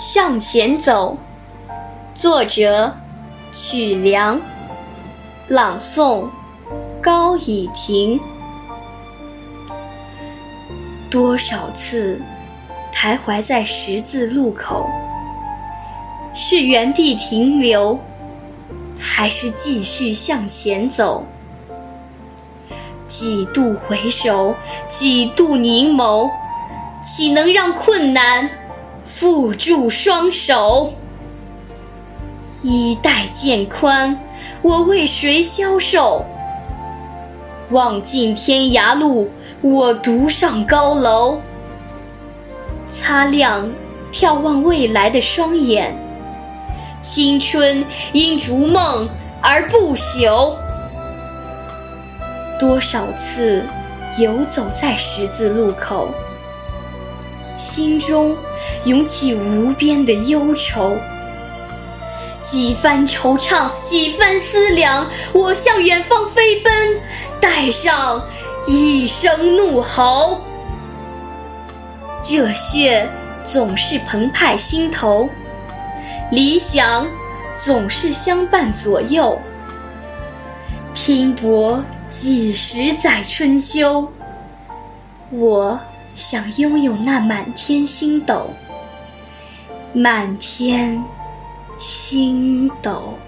向前走，作者曲梁，朗诵高以婷。多少次徘徊在十字路口，是原地停留，还是继续向前走？几度回首，几度凝眸，岂能让困难缚住双手？衣带渐宽，我为谁消瘦？望尽天涯路，我独上高楼。擦亮眺望未来的双眼，青春因逐梦而不朽。多少次游走在十字路口，心中涌起无边的忧愁。几番惆怅，几番思量，我向远方飞奔，带上一声怒吼。热血总是澎湃心头，理想总是相伴左右。拼搏。几十载春秋，我想拥有那满天星斗，满天星斗。